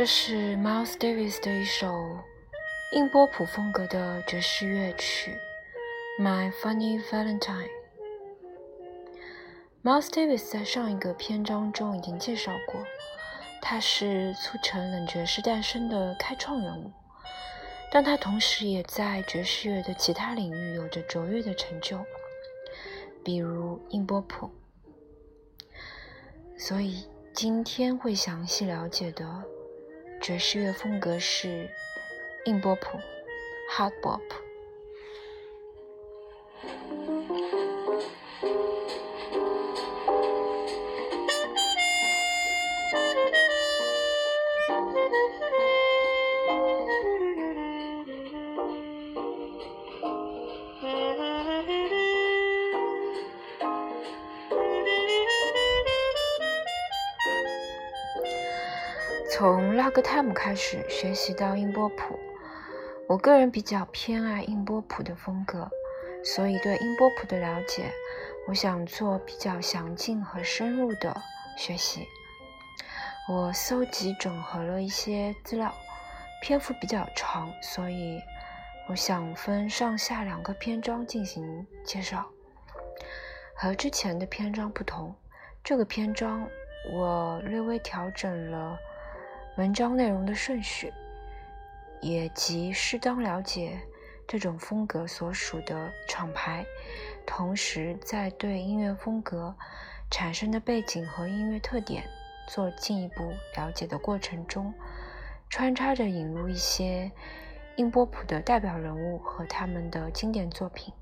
这是 Miles Davis 的一首硬波普风格的爵士乐曲《My Funny Valentine》。Miles Davis 在上一个篇章中已经介绍过，他是促成冷爵士诞生的开创人物，但他同时也在爵士乐的其他领域有着卓越的成就，比如硬波普。所以今天会详细了解的。爵士乐风格是硬波普 （hard bop）。从 Log Time 开始学习到音波普，我个人比较偏爱音波普的风格，所以对音波普的了解，我想做比较详尽和深入的学习。我搜集整合了一些资料，篇幅比较长，所以我想分上下两个篇章进行介绍。和之前的篇章不同，这个篇章我略微调整了。文章内容的顺序，也即适当了解这种风格所属的厂牌，同时在对音乐风格产生的背景和音乐特点做进一步了解的过程中，穿插着引入一些英波普的代表人物和他们的经典作品。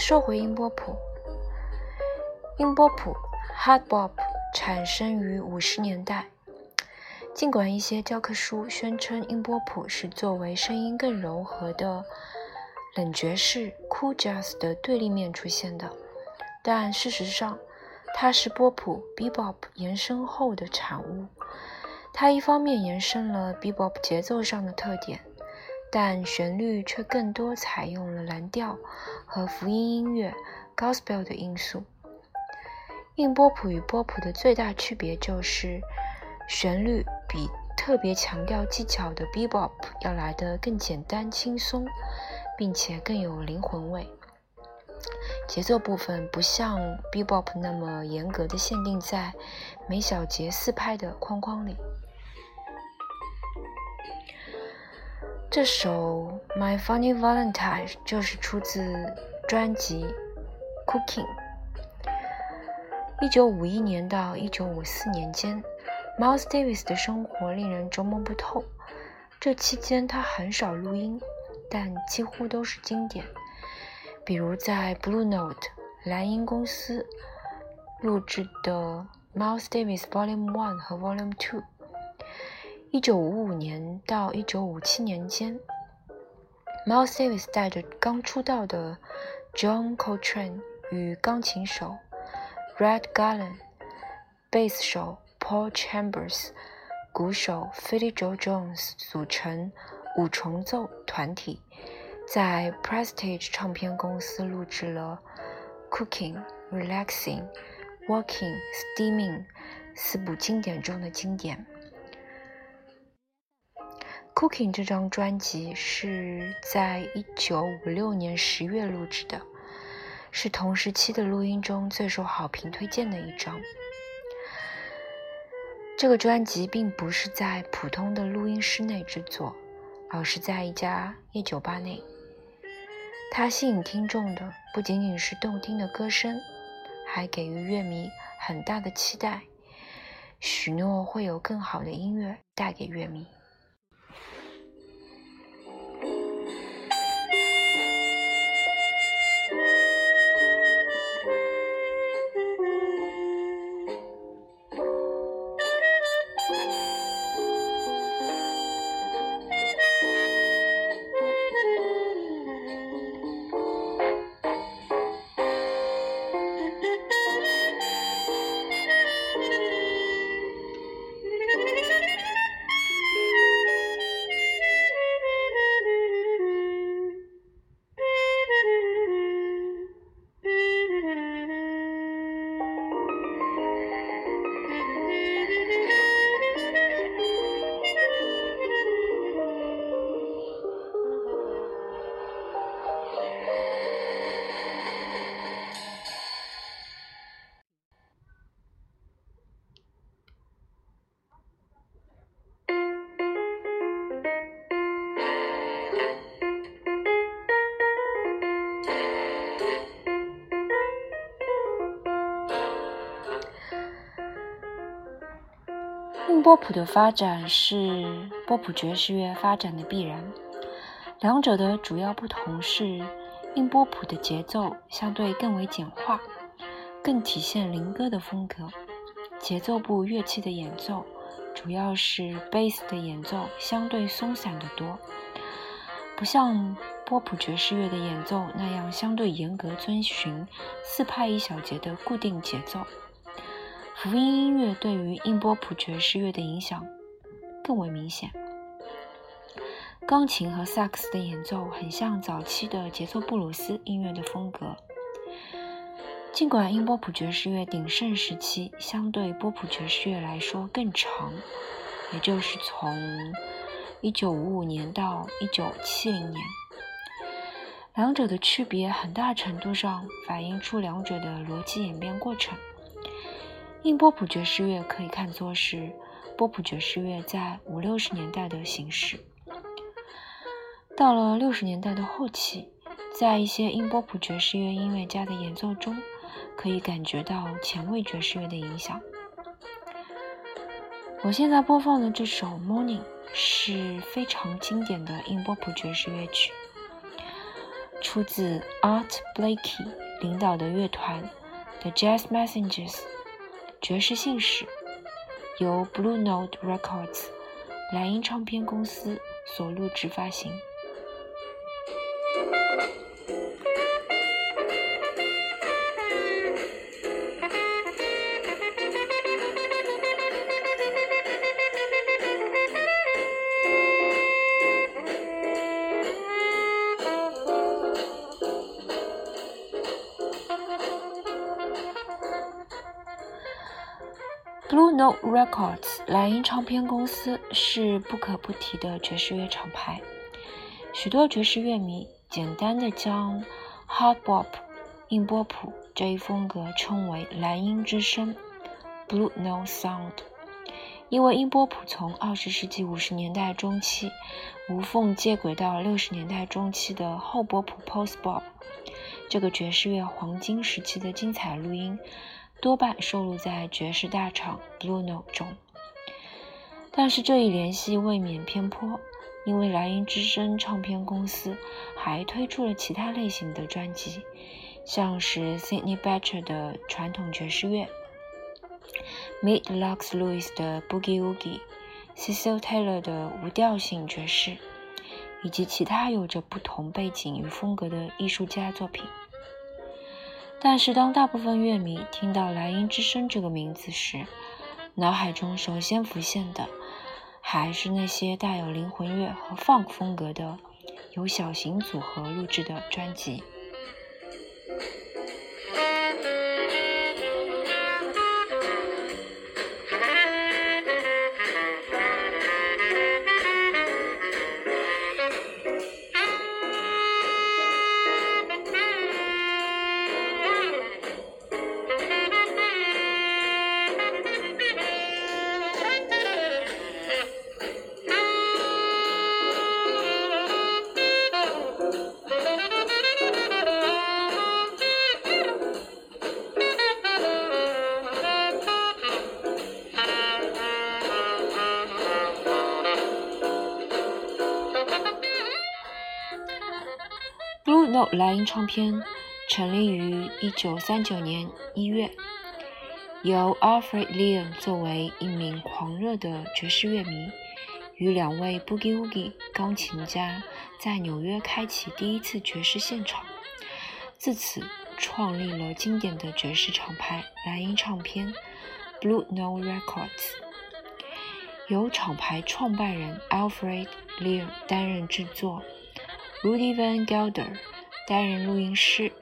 说回音波谱，音波谱 （hard bop） 产生于五十年代。尽管一些教科书宣称音波谱是作为声音更柔和的冷爵士 （cool jazz） 的对立面出现的，但事实上，它是波普 （bebop） 延伸后的产物。它一方面延伸了 bebop 节奏上的特点。但旋律却更多采用了蓝调和福音音乐 （Gospel） 的因素。硬波普与波普的最大区别就是，旋律比特别强调技巧的 Bebop 要来得更简单轻松，并且更有灵魂味。节奏部分不像 Bebop 那么严格的限定在每小节四拍的框框里。这首《My Funny Valentine》就是出自专辑《Cooking》。一九五一年到一九五四年间，Miles Davis 的生活令人捉摸不透。这期间他很少录音，但几乎都是经典，比如在 Blue Note 蓝音公司录制的《Miles Davis Volume One》和《Volume Two》。一九五五年到一九五七年间，Miles Davis 带着刚出道的 John Coltrane 与钢琴手 Red Garland、贝斯手 Paul Chambers、鼓手 Philly Joe Jones 组成五重奏团体，在 Prestige 唱片公司录制了《Cooking》、《Relaxing》、《Walking》、《Steaming》四部经典中的经典。Cooking 这张专辑是在一九五六年十月录制的，是同时期的录音中最受好评推荐的一张。这个专辑并不是在普通的录音室内制作，而是在一家夜酒吧内。它吸引听众的不仅仅是动听的歌声，还给予乐迷很大的期待，许诺会有更好的音乐带给乐迷。普的发展是波普爵士乐发展的必然。两者的主要不同是，硬波普的节奏相对更为简化，更体现灵歌的风格。节奏部乐器的演奏，主要是贝斯的演奏相对松散得多，不像波普爵士乐的演奏那样相对严格遵循四拍一小节的固定节奏。福音音乐对于硬波普爵士乐的影响更为明显。钢琴和萨克斯的演奏很像早期的节奏布鲁斯音乐的风格。尽管硬波普爵士乐鼎盛时期相对波普爵士乐来说更长，也就是从1955年到1970年，两者的区别很大程度上反映出两者的逻辑演变过程。硬波普爵士乐可以看作是波普爵士乐在五六十年代的形式。到了六十年代的后期，在一些硬波普爵士乐音乐家的演奏中，可以感觉到前卫爵士乐的影响。我现在播放的这首《Morning》是非常经典的硬波普爵士乐曲，出自 Art Blakey 领导的乐团 The Jazz Messengers。爵士信使由 Blue Note Records 蓝音唱片公司所录制发行。Records 蓝音唱片公司是不可不提的爵士乐厂牌。许多爵士乐迷简单的将 Hard Bop 硬波普这一风格称为“蓝音之声 ”（Blue Note Sound），因为硬波普从二十世纪五十年代中期无缝接轨到六十年代中期的后波普 （Post Bop） 这个爵士乐黄金时期的精彩录音。多半收录在爵士大厂 Blue Note 中，但是这一联系未免偏颇，因为莱茵之声唱片公司还推出了其他类型的专辑，像是 Sydney Bechet 的传统爵士乐，Meet Lux Lewis 的 Boogie Woogie，Cecil Taylor 的无调性爵士，以及其他有着不同背景与风格的艺术家作品。但是，当大部分乐迷听到“莱茵之声”这个名字时，脑海中首先浮现的还是那些带有灵魂乐和 funk 风格的由小型组合录制的专辑。莱茵唱片成立于1939年1月，由 Alfred Lion 作为一名狂热的爵士乐迷，与两位 Boogie Woogie 钢琴家在纽约开启第一次爵士现场，自此创立了经典的爵士厂牌莱茵唱片 Blue Note Records，由厂牌创办人 Alfred Lion 担任制作，Rudy Van Gelder。担任录音师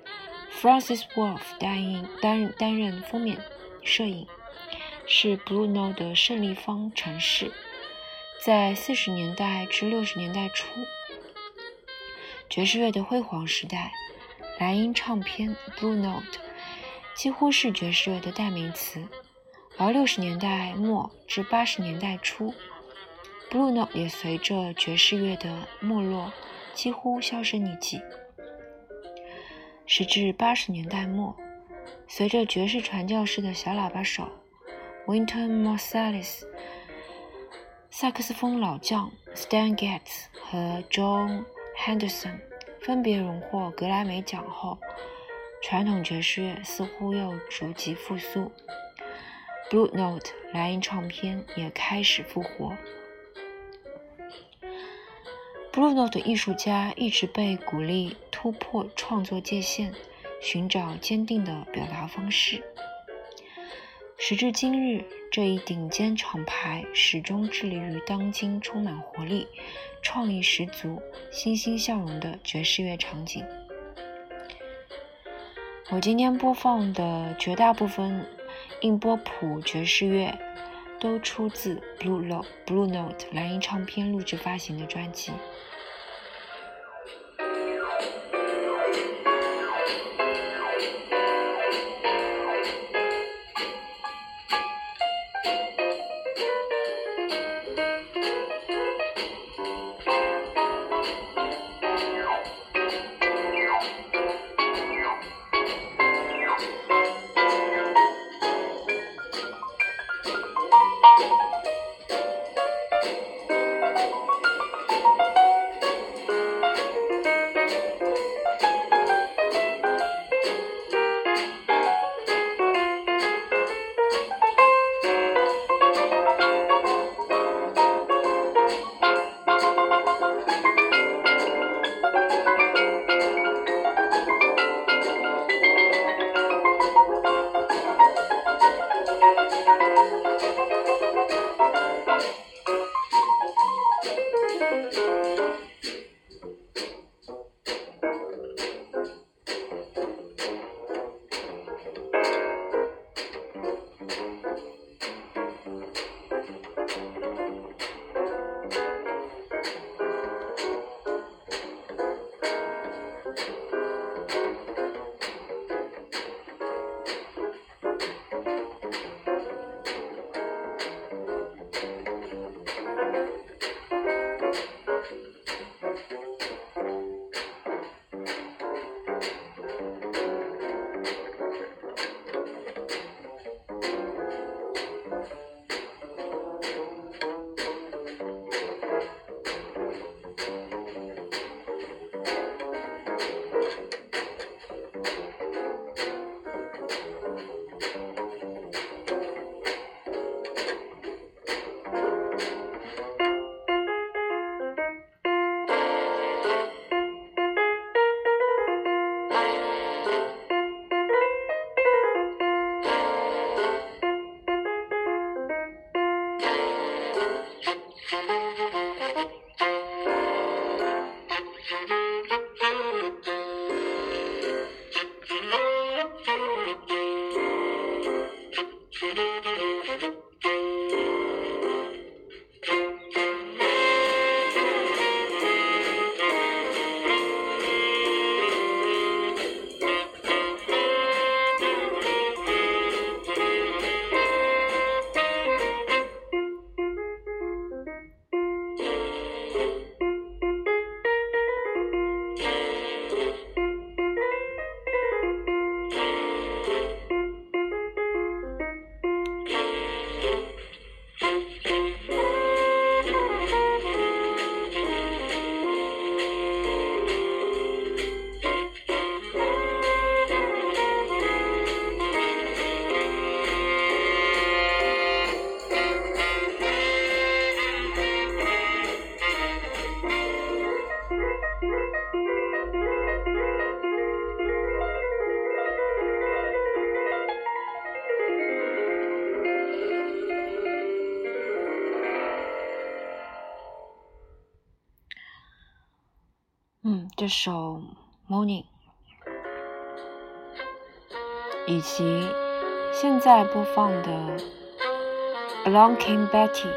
，Francis Wolff 担任担任担任封面摄影，是 Blue Note 的胜利方程式。在四十年代至六十年代初，爵士乐的辉煌时代，蓝音唱片 Blue Note 几乎是爵士乐的代名词。而六十年代末至八十年代初，Blue Note 也随着爵士乐的没落几乎销声匿迹。时至八十年代末，随着爵士传教士的小喇叭手 Winton Marsalis 萨克斯风老将 Stan Getz 和 John Henderson 分别荣获格莱美奖后，传统爵士乐似乎又逐级复苏。Blue Note 莱茵唱片也开始复活。Blue Note 艺术家一直被鼓励突破创作界限，寻找坚定的表达方式。时至今日，这一顶尖厂牌始终致力于当今充满活力、创意十足、欣欣向荣的爵士乐场景。我今天播放的绝大部分硬波普爵士乐，都出自 Blue Note Blue Note 蓝音唱片录制发行的专辑。这首《Morning》以及现在播放的《Along Came Betty》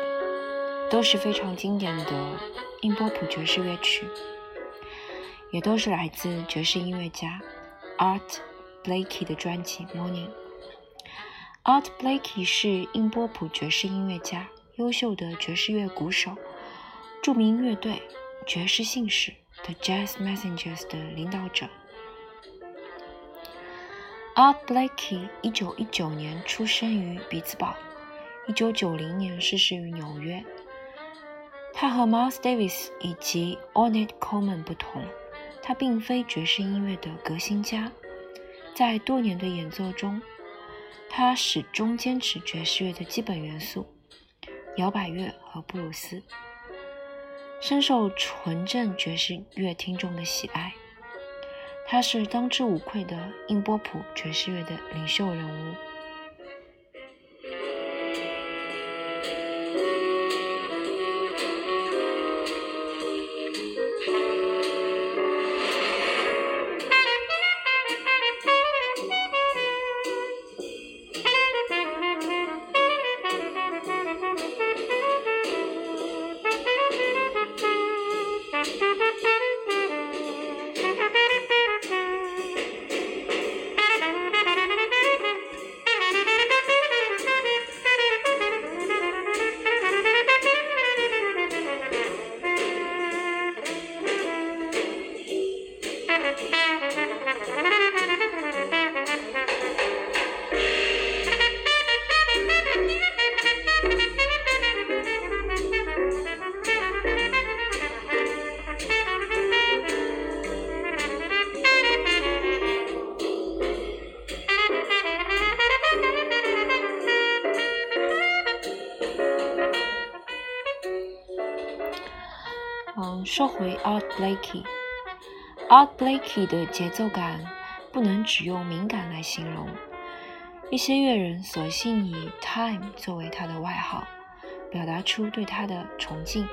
都是非常经典的英波普爵士乐曲，也都是来自爵士音乐家 Art Blakey 的专辑《Morning》。Art Blakey 是英波普爵士音乐家，优秀的爵士乐鼓手，著名乐队爵士信使。The Jazz Messengers 的领导者 Art Blakey，一九一九年出生于比兹堡，一九九零年逝世于纽约。他和 Miles Davis 以及 Ornette Coleman 不同，他并非爵士音乐的革新家。在多年的演奏中，他始终坚持爵士乐的基本元素——摇摆乐和布鲁斯，深受纯正爵士乐听众的喜爱。他是当之无愧的硬波普爵士乐的领袖人物。说回 Art Blakey，Art Blakey 的节奏感不能只用敏感来形容。一些乐人索性以 Time 作为他的外号，表达出对他的崇敬。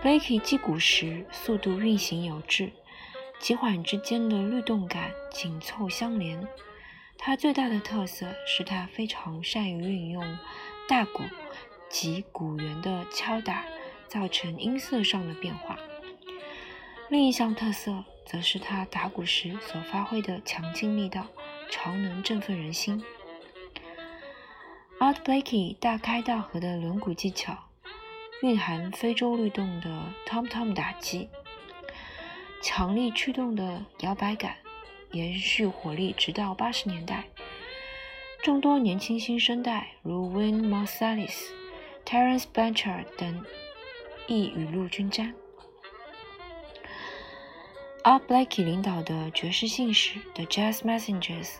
Blakey 击鼓时速度运行有致，急缓之间的律动感紧凑相连。他最大的特色是他非常善于运用大鼓及鼓源的敲打。造成音色上的变化。另一项特色则是他打鼓时所发挥的强劲力道，常能振奋人心。Art Blakey 大开大合的轮毂技巧，蕴含非洲律动的 tom tom 打击，强力驱动的摇摆感，延续火力直到八十年代。众多年轻新生代如 Wayne Marsalis、Terence Blanchard 等。亦雨露均沾。Art Blakey 领导的爵士信使 The Jazz Messengers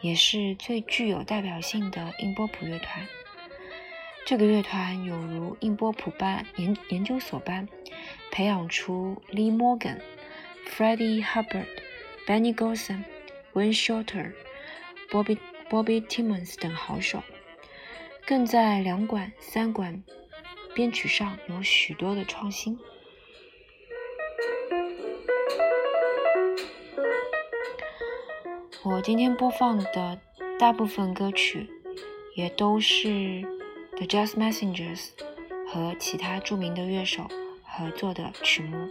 也是最具有代表性的硬波普乐团。这个乐团有如硬波普班研研究所般，培养出 Lee Morgan、Freddie Hubbard、Benny Golson、Wayne Shorter、Bobby Bobby Timmons 等好手，更在两管、三管。编曲上有许多的创新。我今天播放的大部分歌曲，也都是 The Jazz Messengers 和其他著名的乐手合作的曲目。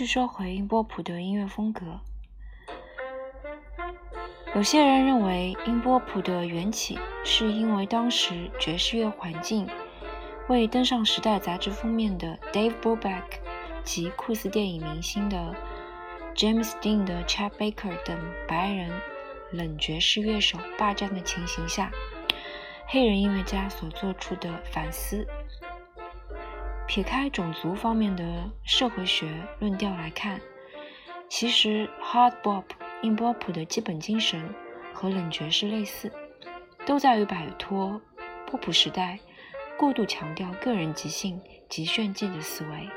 续说回音波普的音乐风格。有些人认为音波普的缘起是因为当时爵士乐环境为登上《时代》杂志封面的 Dave Brubeck 及酷似电影明星的 James Dean 的 Chet Baker 等白人冷爵士乐手霸占的情形下，黑人音乐家所做出的反思。撇开种族方面的社会学论调来看，其实 Hard Bop。硬波普的基本精神和冷爵士类似，都在于摆脱波普时代过度强调个人即兴及炫技的思维。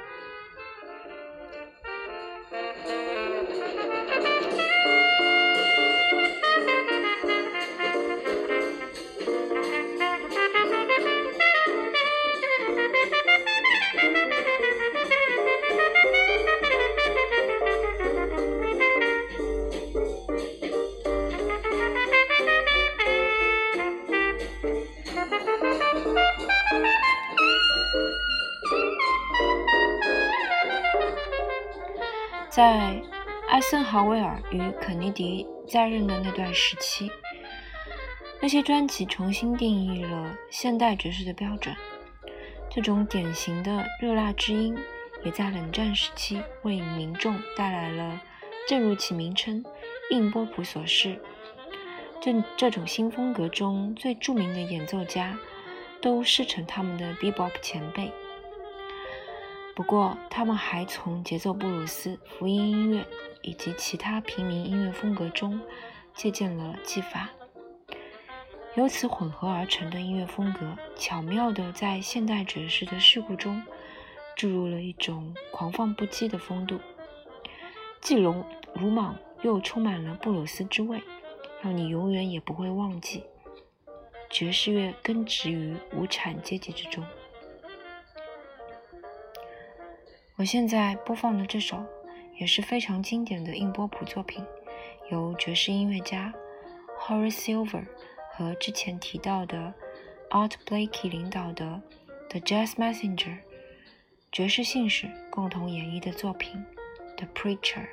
豪威尔与肯尼迪在任的那段时期，那些专辑重新定义了现代爵士的标准。这种典型的热辣之音，也在冷战时期为民众带来了，正如其名称“硬波普”所示，这这种新风格中最著名的演奏家，都师承他们的 bebop 前辈。不过，他们还从节奏布鲁斯、福音音乐以及其他平民音乐风格中借鉴了技法，由此混合而成的音乐风格，巧妙地在现代爵士的事故中注入了一种狂放不羁的风度，既鲁鲁莽又充满了布鲁斯之味，让你永远也不会忘记，爵士乐根植于无产阶级之中。我现在播放的这首也是非常经典的硬波普作品，由爵士音乐家 Horace Silver 和之前提到的 Art Blakey 领导的 The Jazz Messenger 爵士信使共同演绎的作品 The Preacher。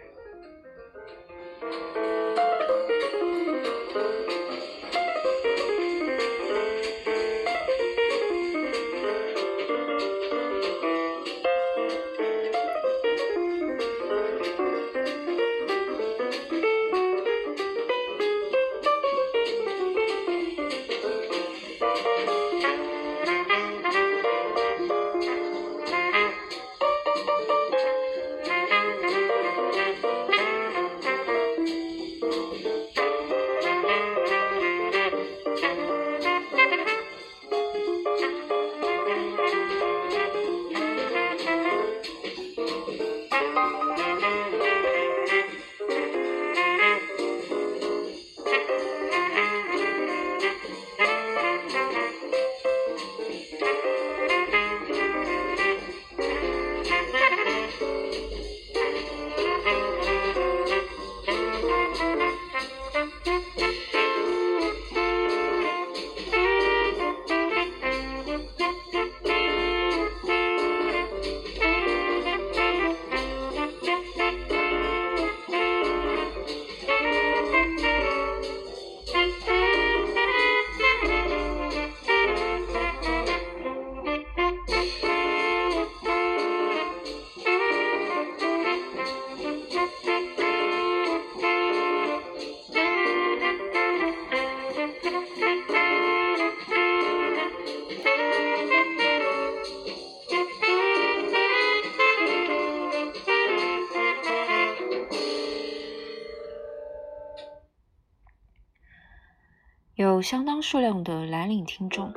数量的蓝领听众，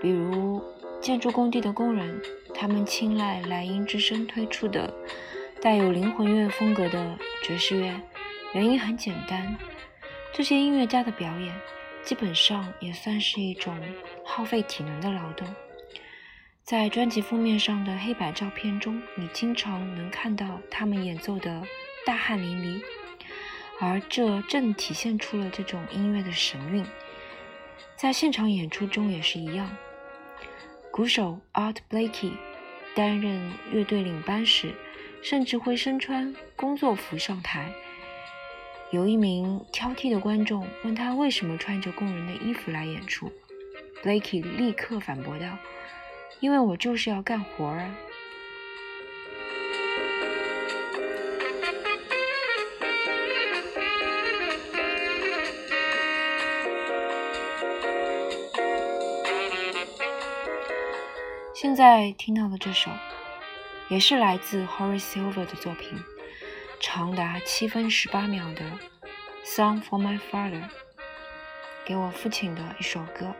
比如建筑工地的工人，他们青睐莱茵之声推出的带有灵魂乐风格的爵士乐。原因很简单，这些音乐家的表演基本上也算是一种耗费体能的劳动。在专辑封面上的黑白照片中，你经常能看到他们演奏的大汗淋漓。而这正体现出了这种音乐的神韵，在现场演出中也是一样。鼓手 Art Blakey 担任乐队领班时，甚至会身穿工作服上台。有一名挑剔的观众问他为什么穿着工人的衣服来演出，Blakey 立刻反驳道：“因为我就是要干活啊。”现在听到的这首，也是来自 Horace Silver 的作品。长达七分十八秒的《Song for My Father》，给我父亲的一首歌。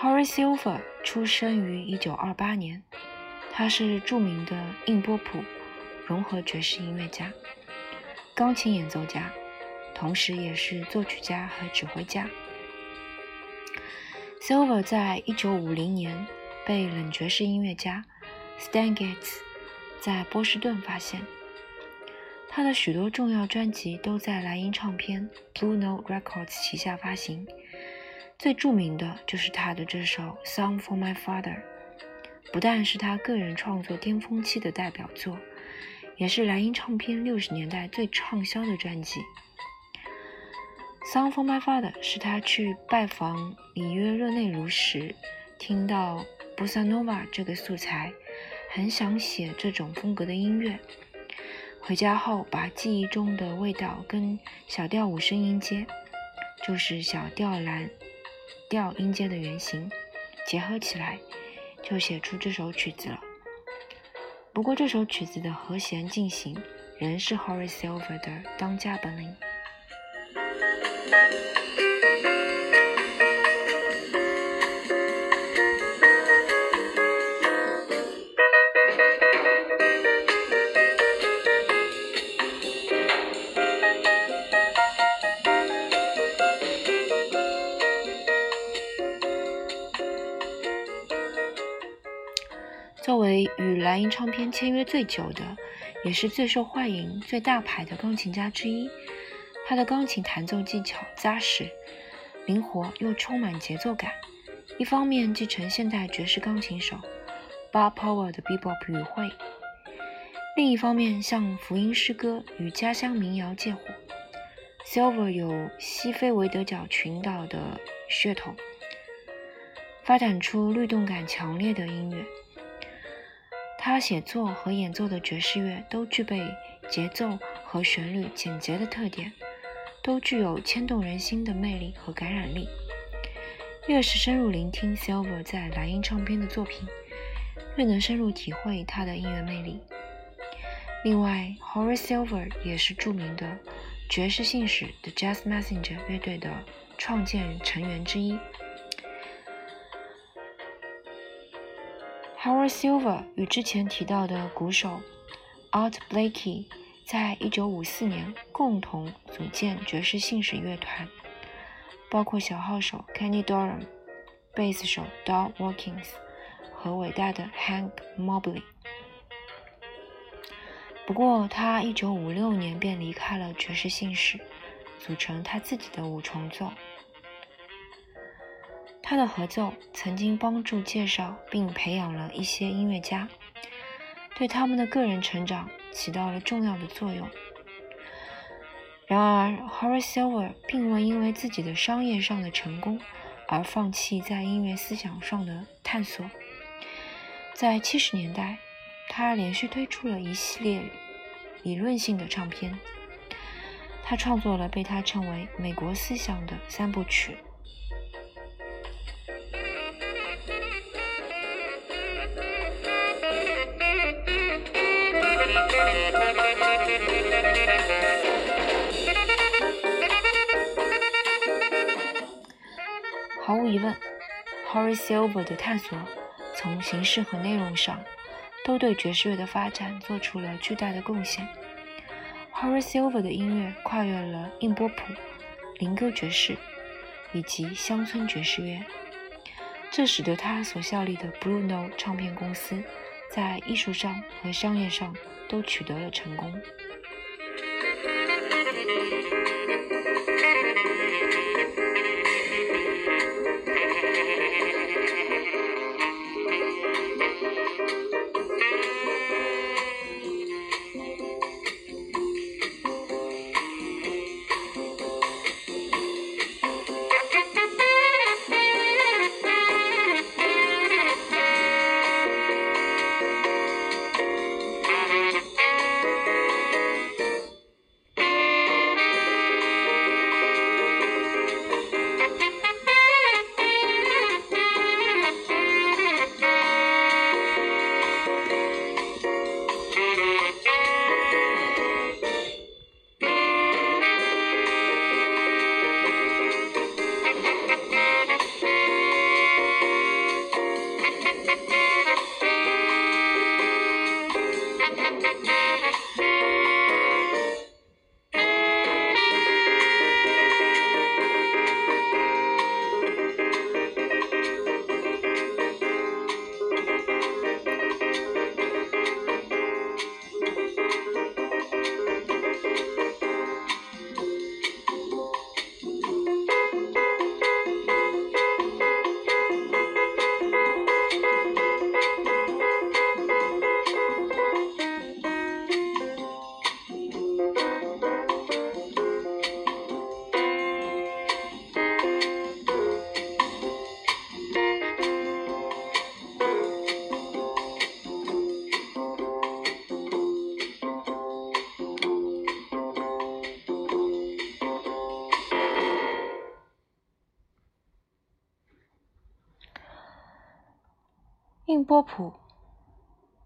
Horace Silver 出生于一九二八年，他是著名的硬波普融合爵士音乐家、钢琴演奏家，同时也是作曲家和指挥家。Silver 在一九五零年被冷爵士音乐家 Stan Getz 在波士顿发现。他的许多重要专辑都在莱茵唱片 Blue Note Records 旗下发行，最著名的就是他的这首《Song for My Father》，不但是他个人创作巅峰期的代表作，也是莱茵唱片六十年代最畅销的专辑。《Song for My Father》是他去拜访里约热内卢时，听到布萨诺瓦这个素材，很想写这种风格的音乐。回家后，把记忆中的味道跟小调五声音阶，就是小调蓝调音阶的原型结合起来，就写出这首曲子了。不过，这首曲子的和弦进行仍是 Horace Silver 的当家本领。唱片签约最久的，也是最受欢迎、最大牌的钢琴家之一，他的钢琴弹奏技巧扎实、灵活又充满节奏感。一方面继承现代爵士钢琴手 Bob Power 的 bebop 语汇，另一方面向福音诗歌与家乡民谣借火。Silver 有西非维德角群岛的血统，发展出律动感强烈的音乐。他写作和演奏的爵士乐都具备节奏和旋律简洁的特点，都具有牵动人心的魅力和感染力。越是深入聆听 Silver 在莱茵唱片的作品，越能深入体会他的音乐魅力。另外，Horace Silver 也是著名的爵士信使 The Jazz Messenger 乐队的创建成员之一。Howard Silver 与之前提到的鼓手 Art Blakey 在一九五四年共同组建爵士信使乐团，包括小号手 Kenny Dorham、贝斯手 Don Watkins 和伟大的 Hank Mobley。不过，他一九五六年便离开了爵士信使，组成他自己的五重奏。他的合奏曾经帮助介绍并培养了一些音乐家，对他们的个人成长起到了重要的作用。然而，Horace Silver 并未因为自己的商业上的成功而放弃在音乐思想上的探索。在七十年代，他连续推出了一系列理论性的唱片，他创作了被他称为“美国思想”的三部曲。毫无疑问，Horace Silver 的探索从形式和内容上都对爵士乐的发展做出了巨大的贡献。Horace Silver 的音乐跨越了硬波普、灵歌爵士以及乡村爵士乐，这使得他所效力的 Bruno 唱片公司在艺术上和商业上都取得了成功。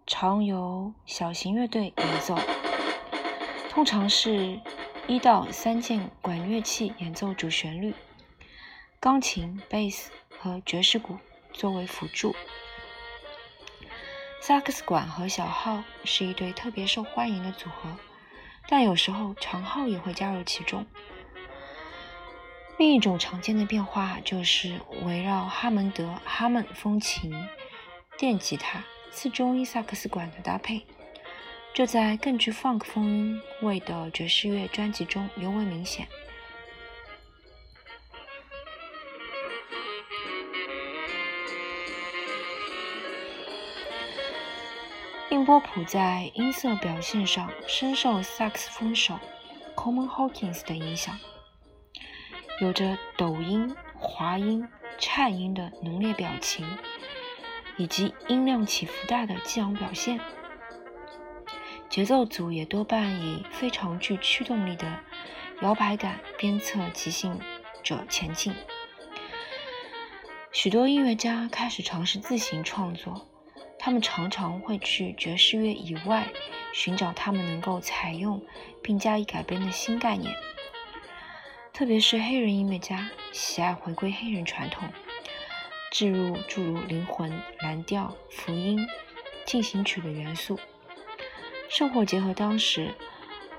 常由小型乐队演奏，通常是一到三件管乐器演奏主旋律，钢琴、贝斯和爵士鼓作为辅助。萨克斯管和小号是一对特别受欢迎的组合，但有时候长号也会加入其中。另一种常见的变化就是围绕哈蒙德·哈蒙风琴、电吉他、次中音萨克斯管的搭配，这在更具 funk 风味的爵士乐专辑中尤为明显。印波普在音色表现上深受萨克斯风手 Coleman Hawkins 的影响。有着抖音、滑音、颤音的浓烈表情，以及音量起伏大的激昂表现。节奏组也多半以非常具驱动力的摇摆感鞭策即兴者前进。许多音乐家开始尝试自行创作，他们常常会去爵士乐以外寻找他们能够采用并加以改编的新概念。特别是黑人音乐家喜爱回归黑人传统，置入诸如灵魂、蓝调、福音、进行曲的元素，圣火结合当时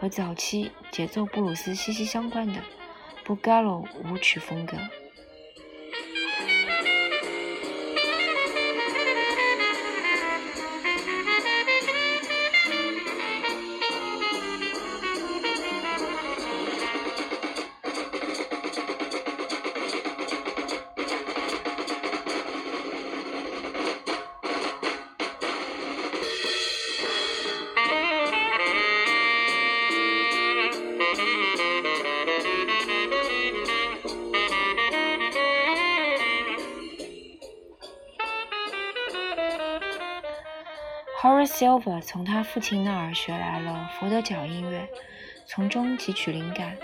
和早期节奏布鲁斯息息相关的布加罗舞曲风格。Over 从他父亲那儿学来了佛得角音乐，从中汲取灵感。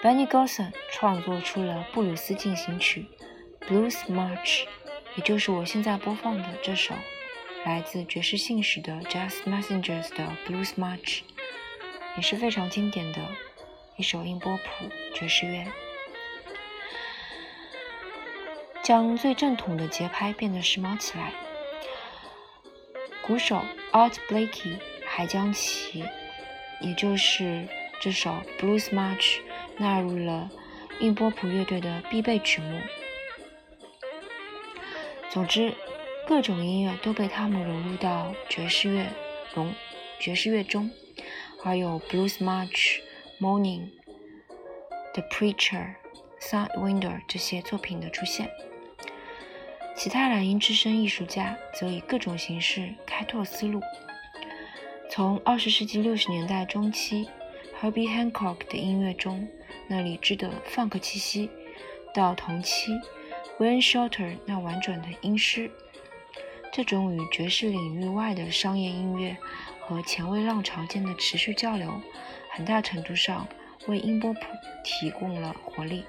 Benny Golson 创作出了布鲁斯进行曲《Blues March》，也就是我现在播放的这首来自爵士信使的 Jazz Messengers 的《Blues March》，也是非常经典的一首音波谱爵士乐，将最正统的节拍变得时髦起来。鼓手 Art Blakey 还将其，也就是这首 Blues March 纳入了印波普乐队的必备曲目。总之，各种音乐都被他们融入到爵士乐融爵士乐中，而有 Blues March、Morning、The Preacher、Sidewinder 这些作品的出现。其他染音之声艺术家则以各种形式开拓思路。从二十世纪六十年代中期 Herbie Hancock 的音乐中那理智的 funk 气息，到同期 Wayne Shorter 那婉转的音诗，这种与爵士领域外的商业音乐和前卫浪潮间的持续交流，很大程度上为音波谱提供了活力。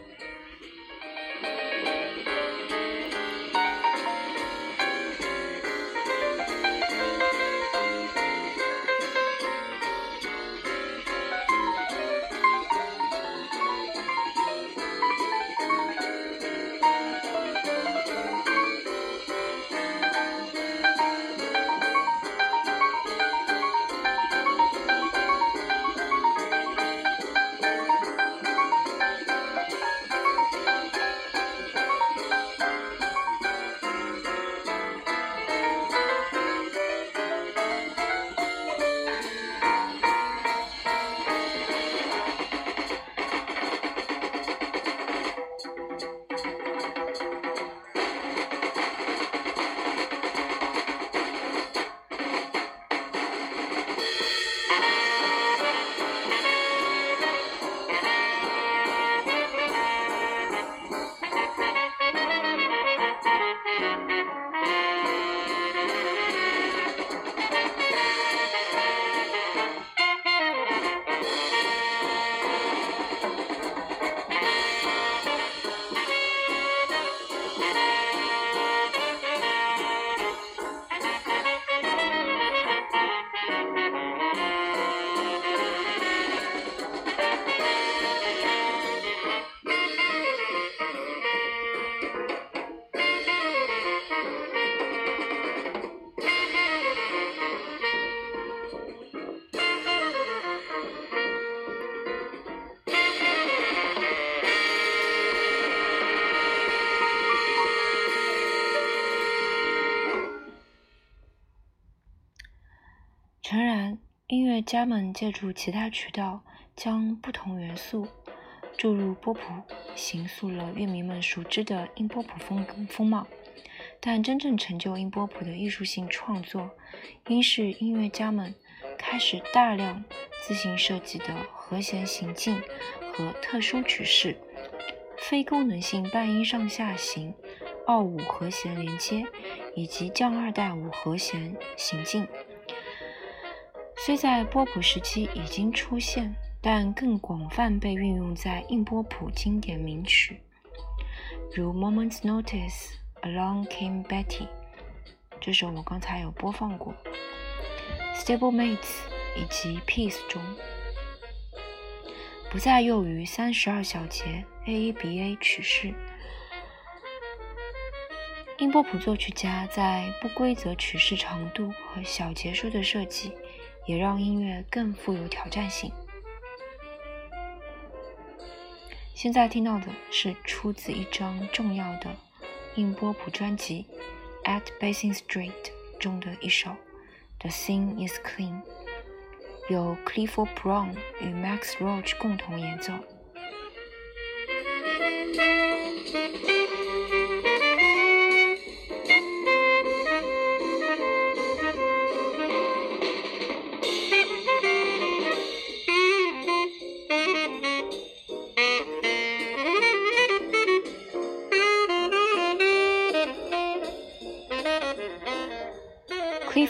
家们借助其他渠道，将不同元素注入波普，形塑了乐迷们熟知的音波普风风貌。但真正成就音波普的艺术性创作，应是音乐家们开始大量自行设计的和弦行进和特殊曲式、非功能性半音上下行、二五和弦连接以及降二代五和弦行进。虽在波普时期已经出现，但更广泛被运用在硬波普经典名曲，如《Moment's Notice》。Along Came Betty，这首我刚才有播放过。Stablemates 以及 Peace 中，不再用于三十二小节 AABA 曲式。英波普作曲家在不规则曲式长度和小节数的设计，也让音乐更富有挑战性。现在听到的是出自一张重要的。硬波普专辑《At Basin Street》中的一首《The Scene Is Clean》，由 Clifford Brown 与 Max Roach 共同演奏。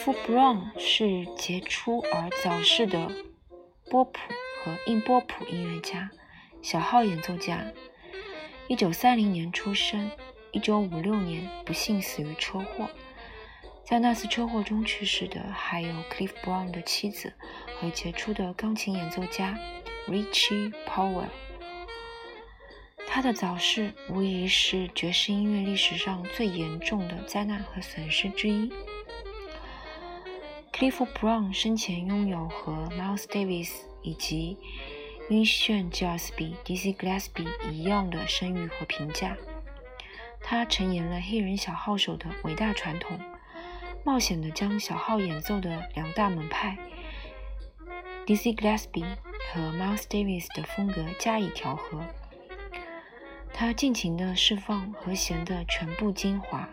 Cliff Brown 是杰出而早逝的波普和硬波普音乐家、小号演奏家。一九三零年出生，一九五六年不幸死于车祸。在那次车祸中去世的还有 Cliff Brown 的妻子和杰出的钢琴演奏家 Richie Powell。他的早逝无疑是爵士音乐历史上最严重的灾难和损失之一。Clifford Brown 生前拥有和 Miles Davis 以及晕眩吉尔斯比 Dizzy Gillespie 一样的声誉和评价。他承延了黑人小号手的伟大传统，冒险地将小号演奏的两大门派 Dizzy Gillespie 和 Miles Davis 的风格加以调和。他尽情地释放和弦的全部精华。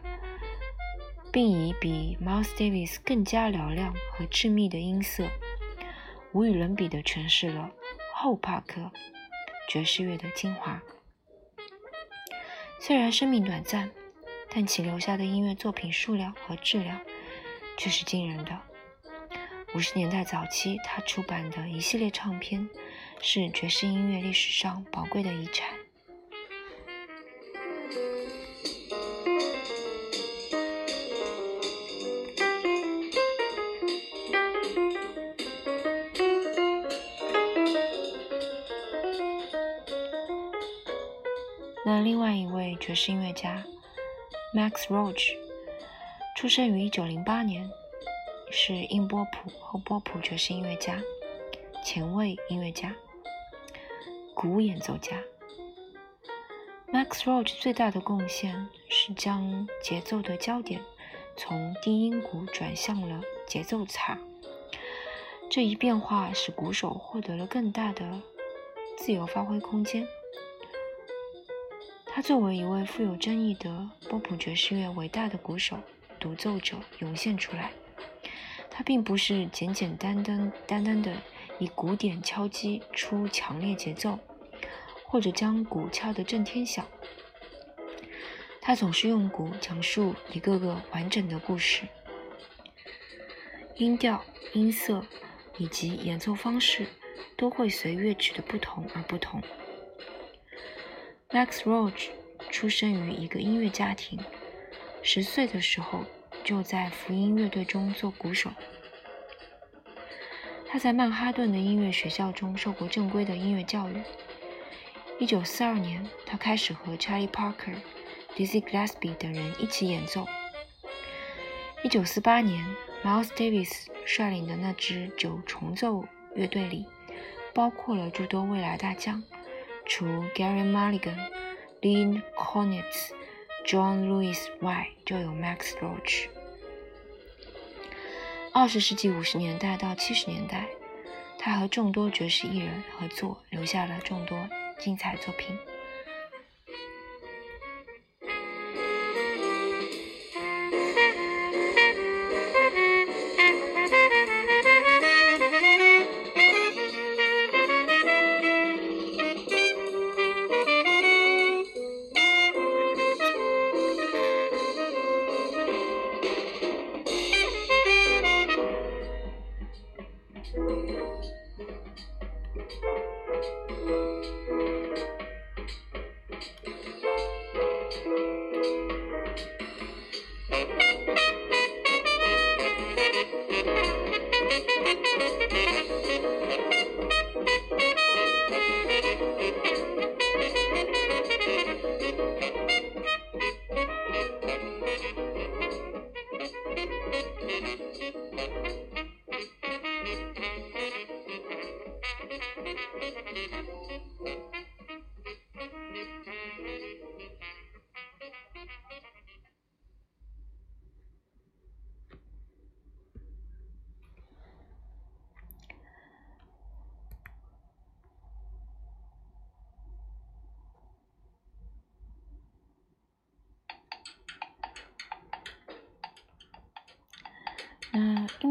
并以比 Miles Davis 更加嘹亮和致密的音色，无与伦比地诠释了后帕克爵士乐的精华。虽然生命短暂，但其留下的音乐作品数量和质量却是惊人的。五十年代早期，他出版的一系列唱片是爵士音乐历史上宝贵的遗产。爵士音乐家 Max Roach，出生于1908年，是硬波普和波普爵士音乐家、前卫音乐家、鼓演奏家。Max Roach 最大的贡献是将节奏的焦点从低音鼓转向了节奏镲，这一变化使鼓手获得了更大的自由发挥空间。他作为一位富有争议的波普爵士乐伟大的鼓手、独奏者涌现出来。他并不是简简单单单单的以鼓点敲击出强烈节奏，或者将鼓敲得震天响。他总是用鼓讲述一个个完整的故事，音调、音色以及演奏方式都会随乐曲的不同而不同。Max Roach 出生于一个音乐家庭，十岁的时候就在福音乐队中做鼓手。他在曼哈顿的音乐学校中受过正规的音乐教育。1942年，他开始和 Charlie Parker、Dizzy Gillespie 等人一起演奏。1948年，Miles Davis 率领的那支九重奏乐队里，包括了诸多未来大将。除 Gary Mulligan、Lynn Konitz、John Lewis 外，就有 Max Roach。二十世纪五十年代到七十年代他和众多爵士艺人合作，留下了众多精彩作品。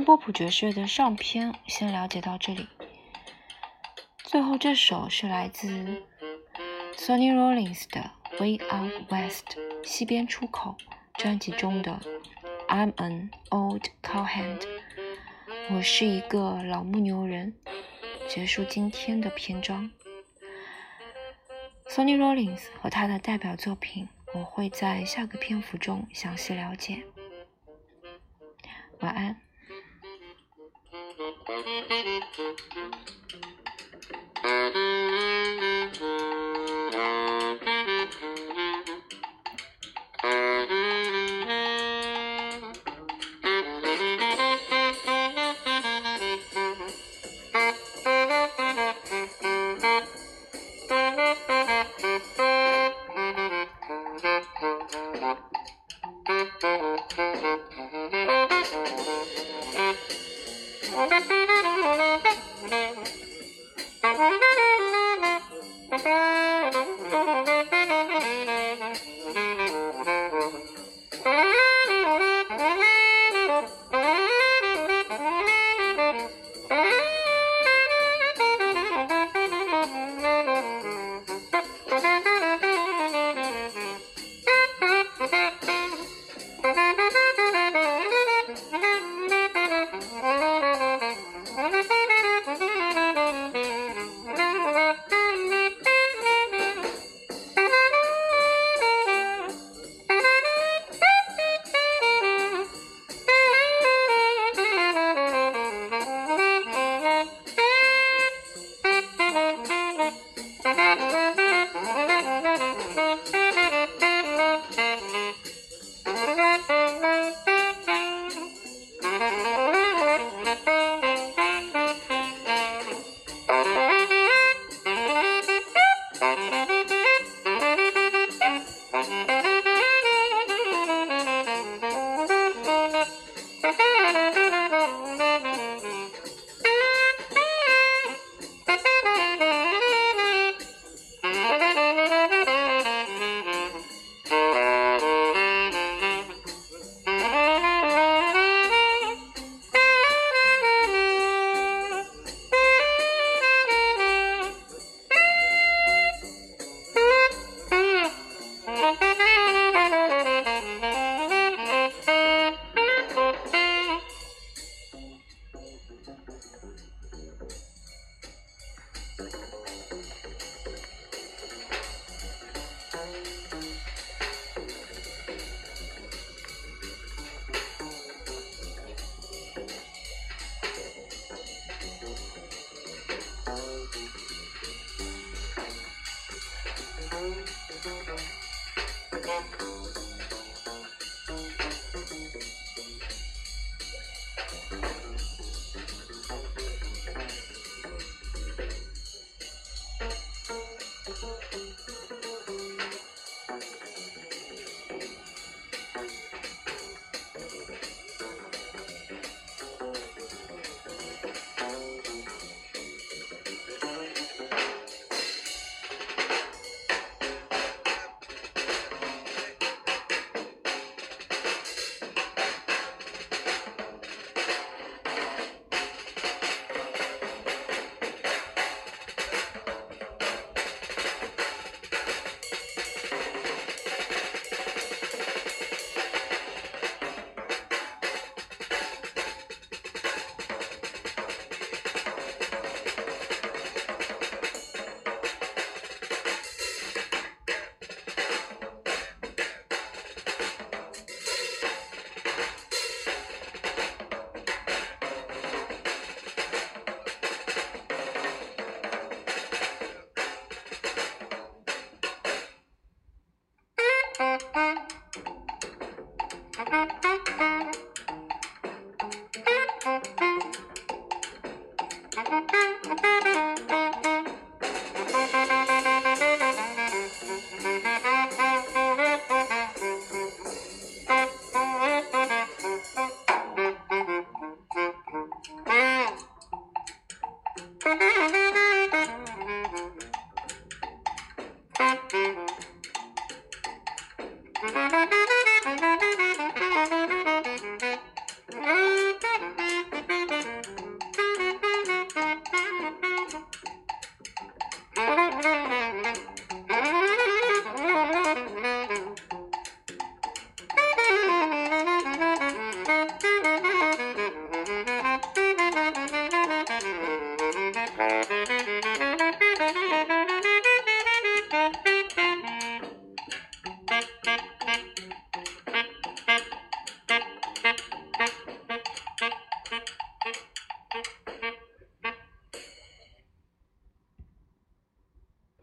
波普爵士乐的上篇先了解到这里。最后这首是来自 Sonny Rollins 的《Way Out West》西边出口专辑中的《I'm an Old Cowhand》，我是一个老牧牛人。结束今天的篇章。Sonny Rollins 和他的代表作品，我会在下个篇幅中详细了解。